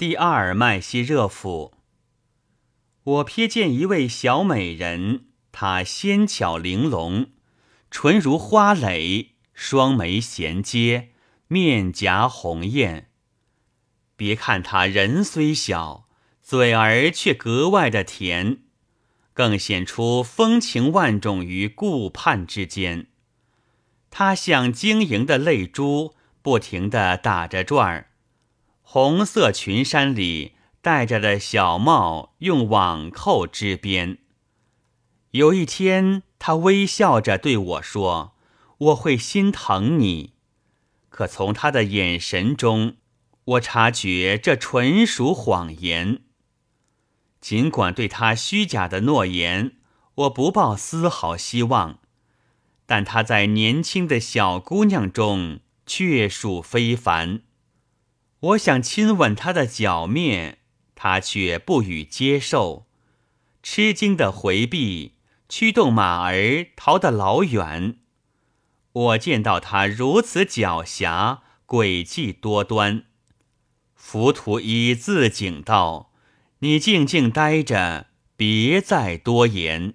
第二麦西热府，我瞥见一位小美人，她纤巧玲珑，唇如花蕾，双眉衔接，面颊红艳。别看她人虽小，嘴儿却格外的甜，更显出风情万种于顾盼之间。她像晶莹的泪珠，不停地打着转儿。红色裙衫里戴着的小帽用网扣织边。有一天，他微笑着对我说：“我会心疼你。”可从他的眼神中，我察觉这纯属谎言。尽管对他虚假的诺言，我不抱丝毫希望，但他在年轻的小姑娘中却属非凡。我想亲吻他的脚面，他却不予接受，吃惊的回避，驱动马儿逃得老远。我见到他如此狡黠，诡计多端，浮屠一自警道：“你静静待着，别再多言。”